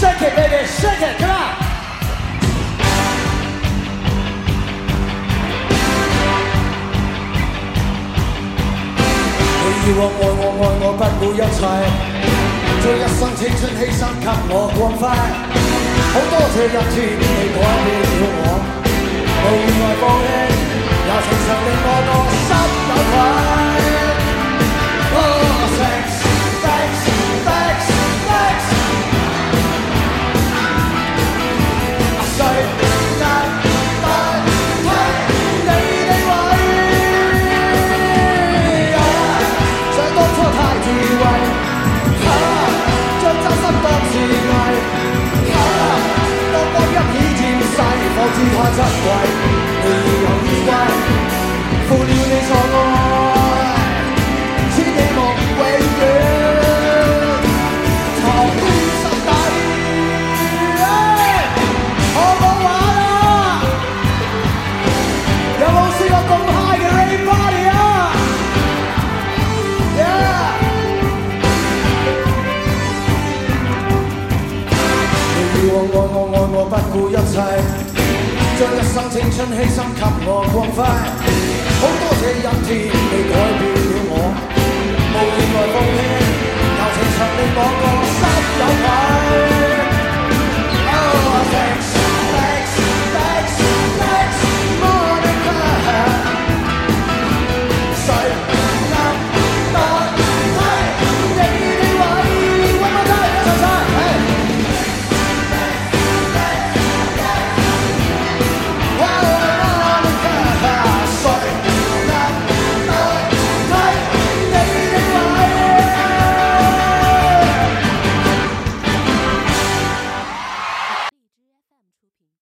Shake it, baby, shake it, come on. 你要我愛我愛我不顧一切，將一生青春犧牲給我光輝。好多謝日子你改變了我，無负了你错爱，此地莫永远藏于心底。好唔好啊？有冇试过咁 h 嘅镭牌啊？你要我爱我爱我不顾一切，将一生青春牺牲给我光辉。好多谢人天。